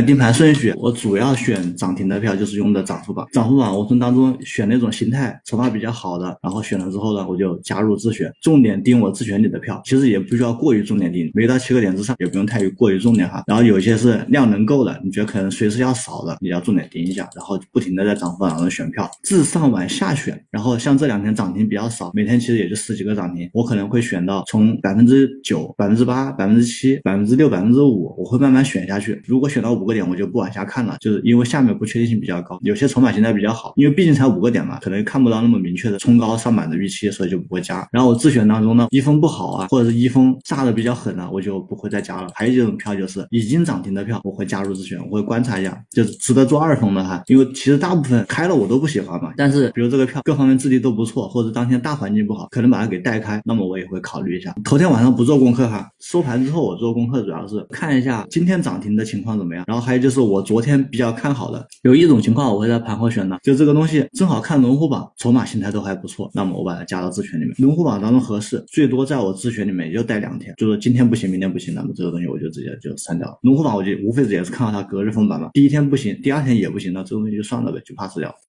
定盘顺序，我主要选涨停的票，就是用的涨幅榜。涨幅榜我从当中选那种形态筹码比较好的，然后选了之后呢，我就加入自选，重点盯我自选里的票。其实也不需要过于重点盯，没到七个点之上，也不用太过于重点哈。然后有些是量能够的，你觉得可能随时要少的，你要重点盯一下，然后不停的在涨幅榜上选票，自上往下选。然后像这两天涨停比较少，每天其实也就十几个涨停，我可能会选到从百分之九、百分之八、百分之七、百分之六、百分之五，我会慢慢选下去。如果选到五个点，我就不往下看了，就是因为下面不确定性比较高，有些筹码形态比较好，因为毕竟才五个点嘛，可能看不到那么明确的冲高上板的预期，所以就不会加。然后我自选当中呢，一分不好啊，或者是一分炸的比较狠啊，我就不会再加了。还有一种票就是已经涨停的票，我会加入自选，我会观察一下，就是值得做二分的哈。因为其实大部分开了我都不喜欢嘛，但是比如这个票各方面质地都不错，或者当天大环境不好，可能把它给带开，那么我也会考虑一下。头天晚上不做功课哈，收盘之后我做功课主要是看一下今天涨停的情况怎么样，然后还有就是我昨天比较看好的，有一种情况我会在盘后选的，就这个东西正好看龙虎榜，筹码形态都还不错，那么我把它加到自选里面。龙虎榜当中合适，最多在我自选里面也就待两天，就是今天不行，明天不行，那么这个东西我就直接就删掉了。龙虎榜我就无非也是看到它隔日封板嘛，第一天不行，第二天也不行，那这个东西就算了呗，就 pass 掉。